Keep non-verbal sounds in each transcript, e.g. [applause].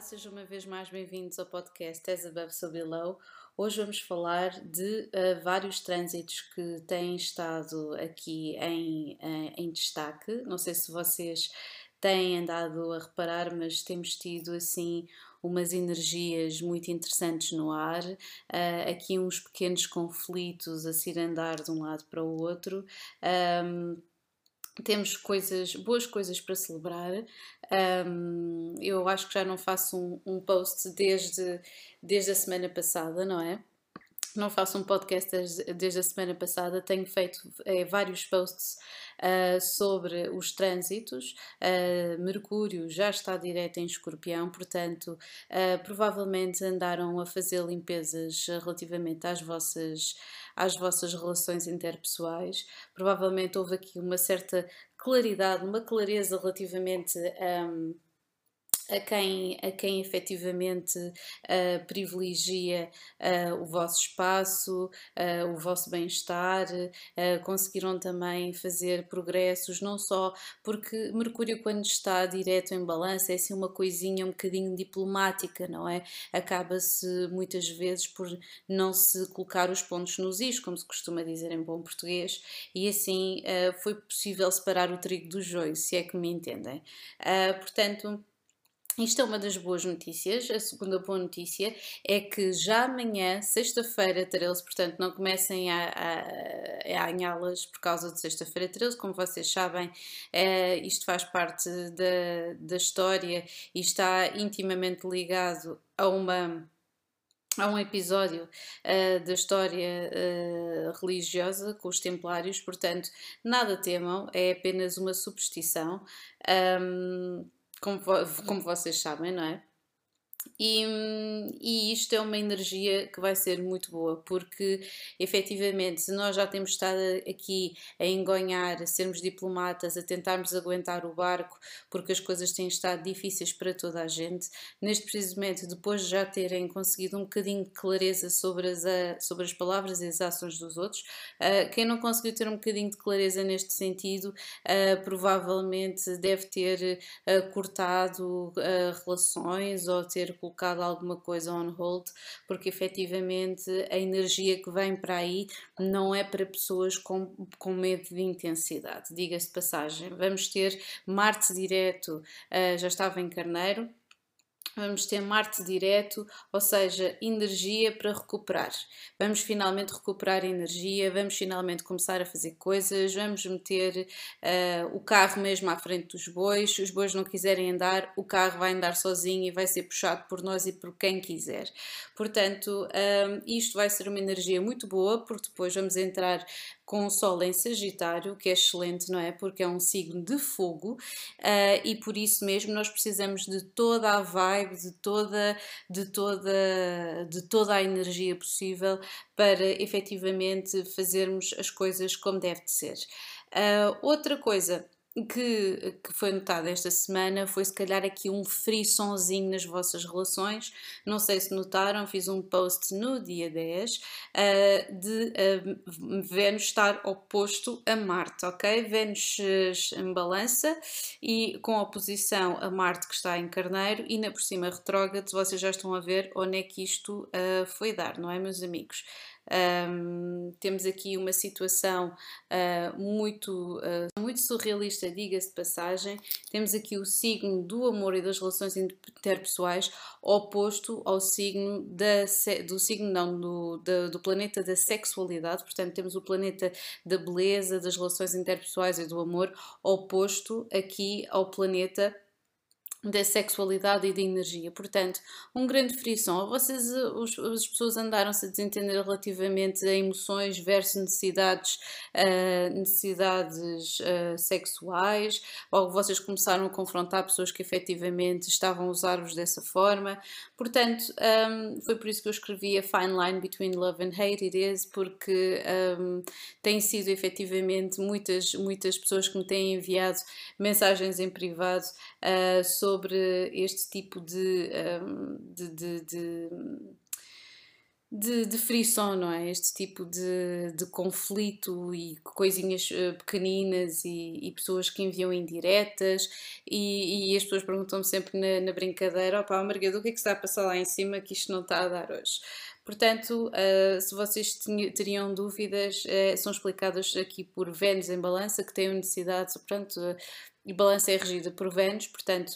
sejam uma vez mais bem-vindos ao podcast As Above So Below. Hoje vamos falar de uh, vários trânsitos que têm estado aqui em, uh, em destaque. Não sei se vocês têm andado a reparar, mas temos tido assim umas energias muito interessantes no ar, uh, aqui uns pequenos conflitos a se andar de um lado para o outro. Um, temos coisas, boas coisas para celebrar. Um, eu acho que já não faço um, um, post desde, desde a semana passada, não é? Não faço um podcast desde, a semana passada, tenho feito é, vários posts uh, sobre os trânsitos. Uh, Mercúrio já está direto em escorpião, portanto, uh, provavelmente andaram a fazer limpezas relativamente às vossas às vossas relações interpessoais. Provavelmente houve aqui uma certa claridade, uma clareza relativamente um, a quem, a quem efetivamente uh, privilegia uh, o vosso espaço, uh, o vosso bem-estar, conseguiram também fazer progressos, não só porque Mercúrio, quando está direto em balança, é assim uma coisinha um bocadinho diplomática, não é? Acaba-se muitas vezes por não se colocar os pontos nos is, como se costuma dizer em bom português, e assim foi possível separar o trigo do joio, se é que me entendem. portanto, isto é uma das boas notícias. A segunda boa notícia é que já amanhã, sexta-feira 13, portanto, não comecem a, a, a anhá-las por causa de sexta-feira 13, como vocês sabem, é, isto faz parte da, da história e está intimamente ligado a uma há um episódio uh, da história uh, religiosa com os templários, portanto, nada temam, é apenas uma superstição. Um, como, como vocês sabem, não é? E, e, isto é uma energia que vai ser muito boa, porque efetivamente, se nós já temos estado aqui a engonhar, a sermos diplomatas, a tentarmos aguentar o barco, porque as coisas têm estado difíceis para toda a gente, neste preciso momento, depois de já terem conseguido um bocadinho de clareza sobre as, sobre as palavras e as ações dos outros, uh, quem não conseguiu ter um bocadinho de clareza neste sentido, uh, provavelmente deve ter uh, cortado relações ou ter colocado alguma coisa on hold, porque efetivamente a energia que vem para aí não é para pessoas com, com medo de intensidade. Diga-se passagem, vamos ter Marte direto, uh, já estava em Carneiro, vamos ter Marte direto, ou seja, energia para recuperar. Vamos finalmente recuperar energia, vamos finalmente começar a fazer coisas, vamos meter uh, o carro mesmo à frente dos bois. Se os bois não quiserem andar, o carro vai andar sozinho e vai ser puxado por nós e por quem quiser. Portanto, um, isto vai ser uma energia muito boa, porque depois vamos entrar com o Sol em Sagitário, que é excelente, não é? Porque é um signo de fogo uh, e por isso mesmo nós precisamos de toda a vibe, de toda, de toda, de toda a energia possível para efetivamente fazermos as coisas como deve de ser. Uh, outra coisa que, que foi notado esta semana foi se calhar aqui um frissonzinho nas vossas relações. Não sei se notaram, fiz um post no dia 10 uh, ah, de uh, Vênus estar oposto a Marte, ok? Vênus uh, em balança e com oposição a Marte que está em Carneiro e na por cima retrógrado, vocês já estão a ver onde é que isto foi dar, não é, meus amigos? Um, temos aqui uma situação uh, muito, uh, muito surrealista, diga-se de passagem. Temos aqui o signo do amor e das relações interpessoais oposto ao signo da, do signo não, do, da, do planeta da sexualidade. Portanto, temos o planeta da beleza, das relações interpessoais e do amor oposto aqui ao planeta da sexualidade e da energia. Portanto, um grande frição. Vocês, os, as pessoas andaram-se a desentender relativamente a emoções versus necessidades, uh, necessidades uh, sexuais, ou vocês começaram a confrontar pessoas que efetivamente estavam a usar-vos dessa forma. Portanto, um, foi por isso que eu escrevi a Fine Line Between Love and Hate It Is, porque um, tem sido efetivamente muitas, muitas pessoas que me têm enviado mensagens em privado uh, sobre este tipo de, um, de, de, de de, de frição, não é? Este tipo de, de conflito e coisinhas uh, pequeninas e, e, pessoas que enviam indiretas e, e as pessoas perguntam-me sempre na, na brincadeira, opá, Margarida, o que é que está a passar lá em cima que isto não está a dar hoje? Portanto, uh, se vocês teriam dúvidas, uh, são explicadas aqui por Vênus em balança, que tem necessidade, portanto, e balança é regida por Vênus, portanto,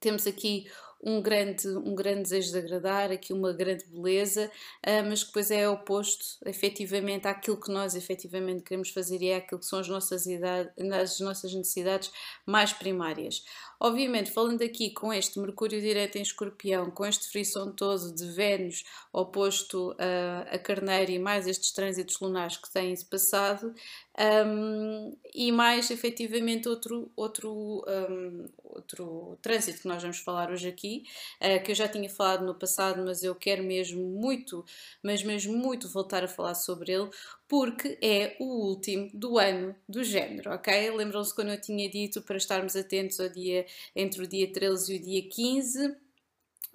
temos aqui um grande, um grande desejo de agradar, aqui uma grande beleza, uh, mas que depois é oposto efetivamente àquilo que nós efetivamente queremos fazer e é aquilo que são as nossas, idade, as nossas necessidades mais primárias. Obviamente, falando aqui com este Mercúrio direto em Escorpião, com este frição todo de Vênus oposto a, a Carneiro e mais estes trânsitos lunares que têm-se passado, um, e mais efetivamente outro, outro, um, outro trânsito que nós vamos falar hoje aqui, uh, que eu já tinha falado no passado, mas eu quero mesmo muito, mas mesmo muito voltar a falar sobre ele, porque é o último do ano do género, ok? Lembram-se quando eu tinha dito para estarmos atentos ao dia entre o dia 13 e o dia 15?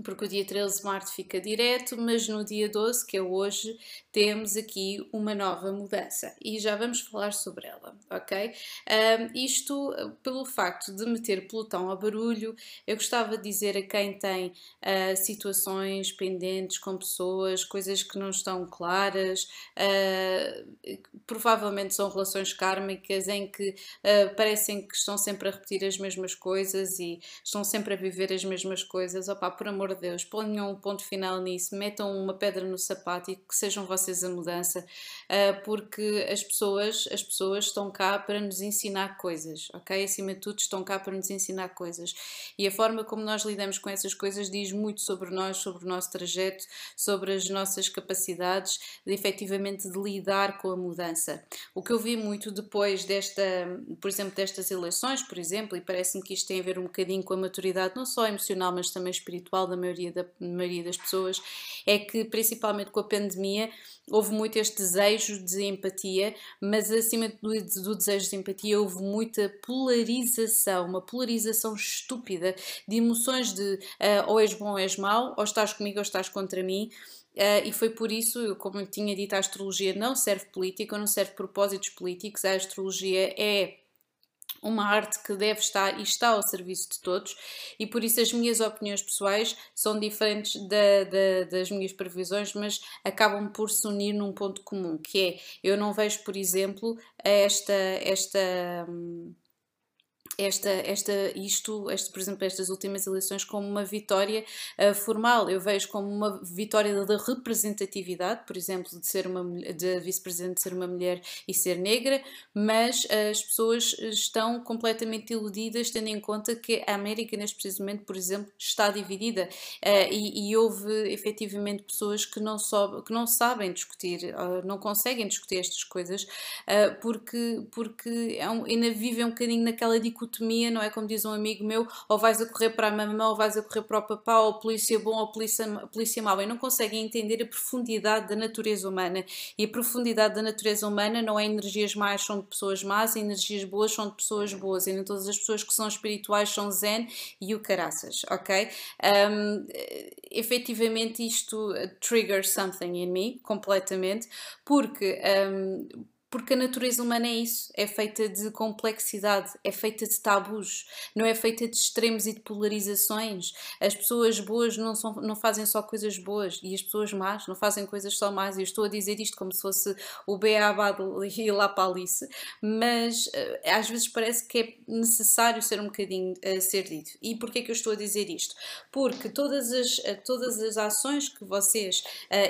Porque o dia 13 Marte fica direto, mas no dia 12, que é hoje, temos aqui uma nova mudança e já vamos falar sobre ela, ok? Um, isto pelo facto de meter Plutão ao barulho, eu gostava de dizer a quem tem uh, situações pendentes com pessoas, coisas que não estão claras, uh, provavelmente são relações kármicas em que uh, parecem que estão sempre a repetir as mesmas coisas e estão sempre a viver as mesmas coisas, opá, por amor de Deus, ponham um ponto final nisso, metam uma pedra no sapato e que sejam vocês a mudança, uh, porque as pessoas, as pessoas estão cá para nos ensinar coisas, ok? Acima de tudo, estão cá para nos ensinar coisas. E a forma como nós lidamos com essas coisas diz muito sobre nós, sobre o nosso trajeto, sobre as nossas capacidades de efetivamente de lidar com a mudança. O que eu vi muito depois desta, por exemplo, destas eleições, por exemplo, e parece-me que isto tem a ver um bocadinho com a maturidade, não só emocional, mas também espiritual da maioria, da maioria das pessoas, é que principalmente com a pandemia houve muito este desejo de empatia, mas acima do, do desejo de empatia houve muita polarização, uma polarização estúpida de emoções de uh, ou és bom ou és mau, ou estás comigo ou estás contra mim. Uh, e foi por isso, como eu tinha dito, a astrologia não serve política, não serve propósitos políticos, a astrologia é uma arte que deve estar e está ao serviço de todos, e por isso as minhas opiniões pessoais são diferentes da, da, das minhas previsões, mas acabam por se unir num ponto comum, que é eu não vejo, por exemplo, esta. esta hum, esta, esta, isto, este, por exemplo, estas últimas eleições como uma vitória uh, formal. Eu vejo como uma vitória da representatividade, por exemplo, de ser uma de vice-presidente ser uma mulher e ser negra, mas uh, as pessoas estão completamente iludidas tendo em conta que a América neste preciso momento, por exemplo, está dividida uh, e, e, houve efetivamente pessoas que não, soube, que não sabem discutir, não conseguem discutir estas coisas porque, porque é um, ainda vivem um bocadinho naquela dicotomia dicotomia, não é? Como diz um amigo meu, ou vais a correr para a mamãe, ou vais a correr para o papá, ou polícia bom, ou polícia, polícia mau. E não conseguem entender a profundidade da natureza humana. E a profundidade da natureza humana não é energias más, são de pessoas más, energias boas são de pessoas boas. E nem todas as pessoas que são espirituais são zen e o caraças, ok? Um, efetivamente isto triggers something in me, completamente, porque um, porque a natureza humana é isso, é feita de complexidade, é feita de tabus, não é feita de extremos e de polarizações. As pessoas boas não, são, não fazem só coisas boas e as pessoas más não fazem coisas só más. Eu estou a dizer isto como se fosse o Beabá [laughs] e lá para Alice, mas uh, às vezes parece que é necessário ser um bocadinho uh, ser dito. E porquê é que eu estou a dizer isto? Porque todas as, uh, todas as ações que vocês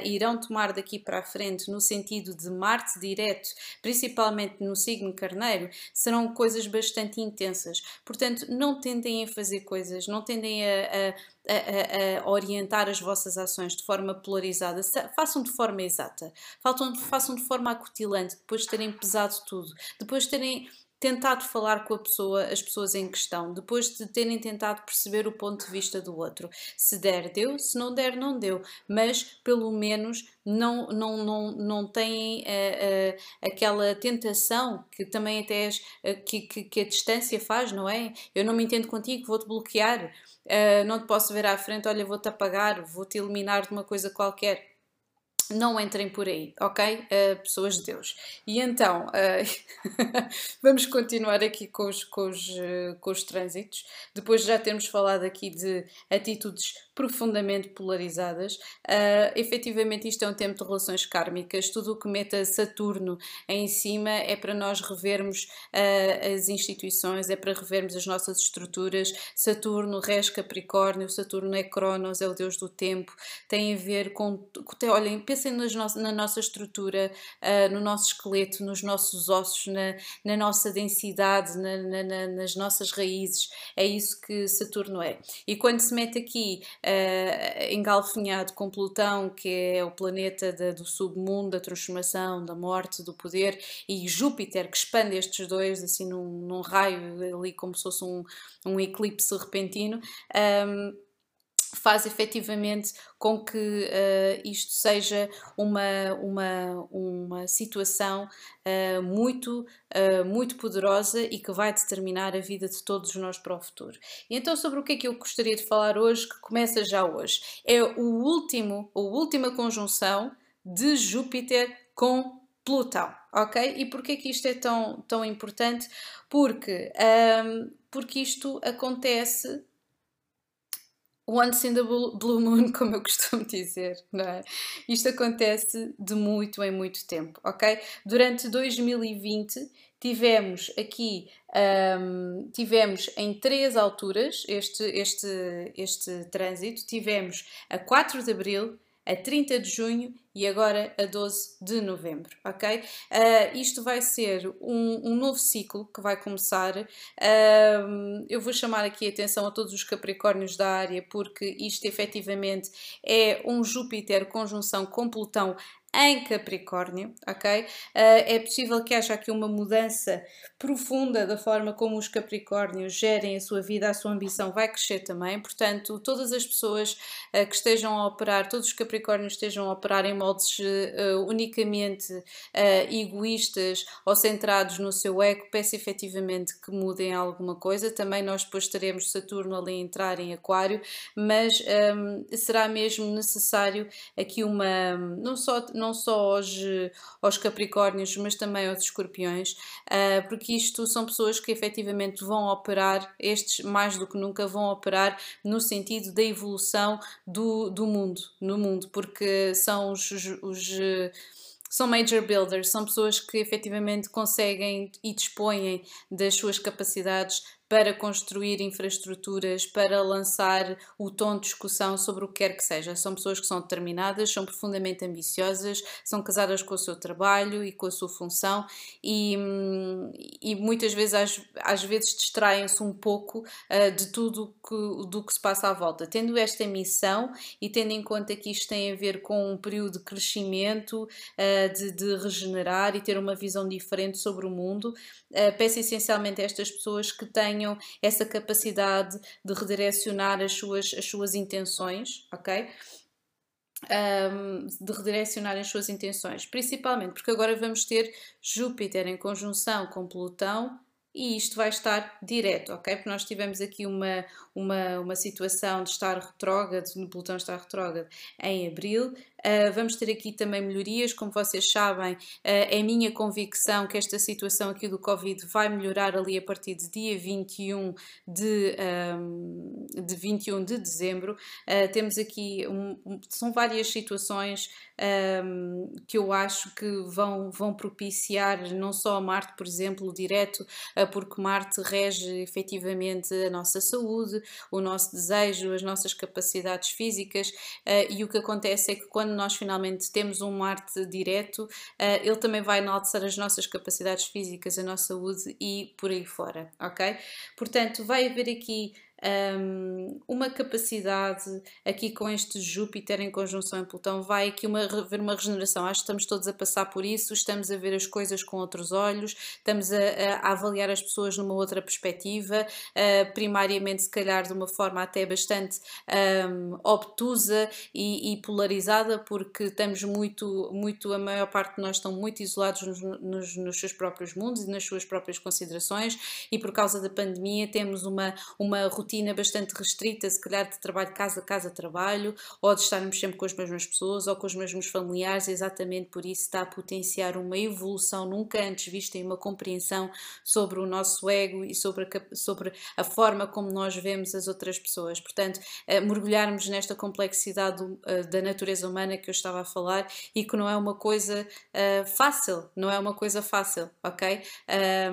irão tomar daqui para a frente no sentido de Marte direto principalmente no signo carneiro, serão coisas bastante intensas. Portanto, não tendem a fazer coisas, não tendem a, a a, a, orientar as vossas ações de forma polarizada, façam de forma exata, façam, façam de forma acutilante, depois de terem pesado tudo, depois de terem tentado falar com a pessoa, as pessoas em questão, depois de terem tentado perceber o ponto de vista do outro. Se der, deu, se não der, não deu, mas pelo menos não, não, não, não têm uh, uh, aquela tentação que também até uh, que, que, que, a distância faz, não é? Eu não me entendo contigo, vou-te bloquear, não te posso ver à frente, olha, vou-te apagar, vou-te eliminar de uma coisa qualquer não entrem por aí, ok? Uh, pessoas de Deus. E então, uh, [laughs] vamos continuar aqui com os, com, os, uh, com os trânsitos. Depois de já termos falado aqui de atitudes profundamente polarizadas. Uh, efetivamente, isto é um tempo de relações kármicas. Tudo o que meta Saturno em cima é para nós revermos uh, as instituições, é para revermos as nossas estruturas. Saturno rege Capricórnio, Saturno é Cronos, é o deus do tempo. Tem a ver com. Olhem, pensem nas no, na nossa estrutura, uh, no nosso esqueleto, nos nossos ossos, na, na nossa densidade, na, na, nas nossas raízes. É isso que Saturno é. E quando se mete aqui uh, engalfinhado com Plutão, que é o planeta da, do submundo, da transformação, da morte, do poder, e Júpiter, que expande estes dois assim num, num raio, ali como se fosse um, um eclipse repentino. Um, faz efetivamente com que uh, isto seja uma, uma, uma situação uh, muito, uh, muito poderosa e que vai determinar a vida de todos nós para o futuro. E então, sobre o que é que eu gostaria de falar hoje, que começa já hoje, é o último, a última conjunção de Júpiter com Plutão, ok? E porquê que isto é tão, tão importante? Porque, um, porque isto acontece once in the blue moon, [laughs] como eu costumo dizer, não é? Isto acontece de muito em muito tempo, ok? Durante 2020 tivemos aqui, um, tivemos em três alturas este, este, este trânsito, tivemos a 4 de Abril, a 30 de junho e agora a 12 de novembro, ok? Uh, isto vai ser um, um, novo ciclo que vai começar. Uh, eu vou chamar aqui a atenção a todos os Capricórnios da área, porque isto efetivamente é um Júpiter conjunção com Plutão em Capricórnio, ok? Uh, é possível que haja aqui uma mudança profunda da forma como os Capricórnios gerem a sua vida, a sua ambição vai crescer também, portanto, todas as pessoas uh, que estejam a operar, todos os Capricórnios estejam a operar em moldes uh, unicamente egoístas ou centrados no seu ego, peço efetivamente que mudem alguma coisa. Também nós depois teremos Saturno ali entrar em Aquário, mas um, será mesmo necessário aqui uma, não só não só aos, aos Capricórnios, mas também aos Escorpiões, uh, porque isto são pessoas que efetivamente vão operar, estes mais do que nunca vão operar no sentido da evolução do, do mundo, no mundo, porque são os, os, os são major builders, são pessoas que efetivamente conseguem e dispõem das suas capacidades para construir infraestruturas, para lançar o tom de discussão sobre o que quer que seja. São pessoas que são determinadas, são profundamente ambiciosas, são casadas com o seu trabalho e com a sua função e, e muitas vezes, às, às vezes, distraem-se um pouco uh, de tudo que, do que se passa à volta. Tendo esta missão e tendo em conta que isto tem a ver com um período de crescimento, uh, de, de regenerar e ter uma visão diferente sobre o mundo, uh, peço essencialmente a estas pessoas que têm tenham essa capacidade de redirecionar as suas, as suas intenções, ok? Um, de redirecionar as suas intenções, principalmente porque agora vamos ter Júpiter em conjunção com Plutão e isto vai estar direto, ok? Porque nós tivemos aqui uma, uma, uma situação de estar retrógrado, no Plutão estar retrógrado em abril, Uh, vamos ter aqui também melhorias, como vocês sabem, uh, é minha convicção que esta situação aqui do Covid vai melhorar ali a partir de dia 21 de, um, de, 21 de dezembro. Uh, temos aqui, um, são várias situações um, que eu acho que vão, vão propiciar não só a Marte, por exemplo, direto, porque Marte rege efetivamente a nossa saúde, o nosso desejo, as nossas capacidades físicas, e o que acontece é que quando nós finalmente temos um Marte direto, uh, ele também vai enaltecer as nossas capacidades físicas, a nossa saúde e por aí fora, ok? Portanto, vai haver aqui um, uma capacidade aqui com este Júpiter em conjunção em Plutão, vai aqui uma, haver uma regeneração. Acho que estamos todos a passar por isso, estamos a ver as coisas com outros olhos, estamos a, a avaliar as pessoas numa outra perspectiva, uh, primariamente, se calhar, de uma forma até bastante um, obtusa e, e, polarizada, porque estamos muito, muito, a maior parte de nós estão muito isolados nos, nos, nos seus próprios mundos e nas suas próprias considerações, e por causa da pandemia temos uma, uma rotina rotina bastante restrita, se calhar de trabalho casa, casa, trabalho, ou de estarmos sempre com as mesmas pessoas ou com os mesmos familiares, exatamente por isso está a potenciar uma evolução nunca antes vista e uma compreensão sobre o nosso ego e sobre a, sobre a forma como nós vemos as outras pessoas. Portanto, uh, mergulharmos nesta complexidade uh, da natureza humana que eu estava a falar e que não é uma coisa uh, fácil, não é uma coisa fácil, ok?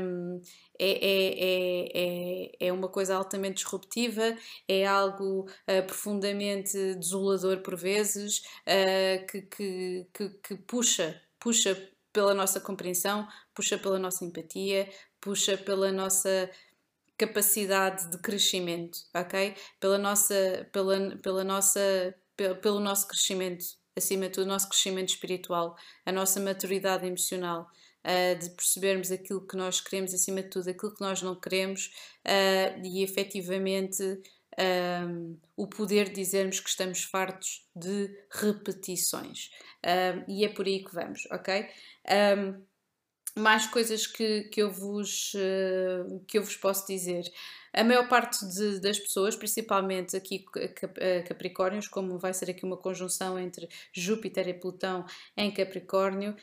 Um, é, é, é, é, uma coisa altamente disruptiva, é algo uh, profundamente desolador por vezes, uh, que, que, que, que, puxa, puxa pela nossa compreensão, puxa pela nossa empatia, puxa pela nossa capacidade de crescimento, ok? Pela nossa, pela, pela nossa, pelo, pelo nosso crescimento, acima de tudo, o nosso crescimento espiritual, a nossa maturidade emocional uh, de percebermos aquilo que nós queremos, acima de tudo, aquilo que nós não queremos uh, e efetivamente ehm, o poder de dizermos que estamos fartos de repetições. Ehm, e é por aí que vamos, ok? Ehm, mais coisas que, que, eu vos, uh, que eu vos posso dizer. A maior parte de, das pessoas, principalmente aqui Capricórnios, como vai ser aqui uma conjunção entre Júpiter e Plutão em Capricórnio,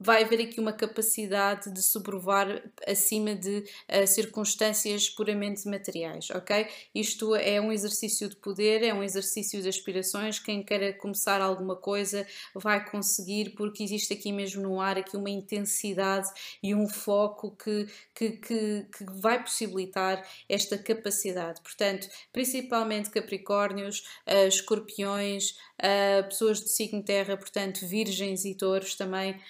vai haver aqui uma capacidade de sobrevoar acima de uh, circunstâncias puramente materiais, ok? Isto é um exercício de poder, é um exercício de aspirações. Quem queira começar alguma coisa vai conseguir, porque existe aqui mesmo no ar aqui uma intensidade e um foco que, que, que, que vai possibilitar esta capacidade. Portanto, principalmente Capricórnios, uh, Escorpiões, uh, pessoas de signo terra, portanto, virgens e touros também,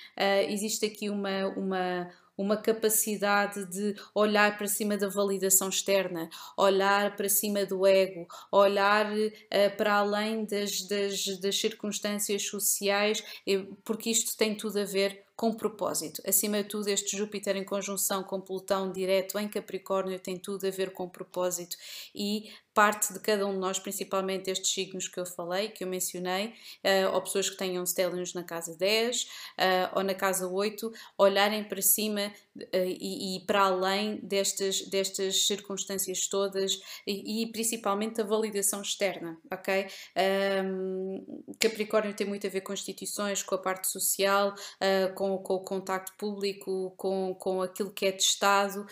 existe aqui uma, uma, uma capacidade de olhar para cima da validação externa, olhar para cima do ego, olhar uh, para além das, das, das circunstâncias sociais, porque isto tem tudo a ver com propósito. Acima de tudo, este Júpiter em conjunção com Plutão direto em Capricórnio tem tudo a ver com propósito e parte de cada um de nós, principalmente estes signos que eu falei, que eu mencionei, uh, ou pessoas que tenham stelliums na casa 10 uh, eh, ou na casa 8, olharem para cima uh, e, e, para além destas, destas circunstâncias todas e, e principalmente a validação externa, ok? Um, Capricórnio tem muito a ver com instituições, com a parte social, com, com, o contacto público, com, com aquilo que é testado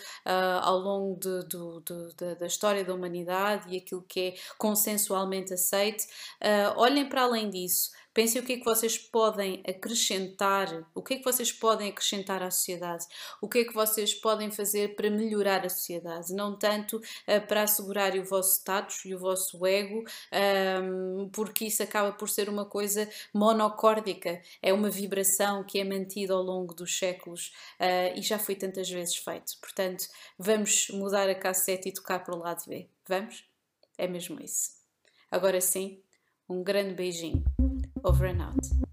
ao longo de, de, de, da história da humanidade aquilo que é consensualmente aceite. Uh, olhem para além disso, pensem o que é que vocês podem acrescentar, o que é que vocês podem acrescentar à sociedade, o que é que vocês podem fazer para melhorar a sociedade, não tanto uh, para assegurar o vosso status e o vosso ego, um, porque isso acaba por ser uma coisa monocórdica, é uma vibração que é mantida ao longo dos séculos uh, e já foi tantas vezes feito. Portanto, vamos mudar a cassete e tocar para o lado B. Vamos? É mesmo isso. Agora sim, um grande beijinho. Over and out.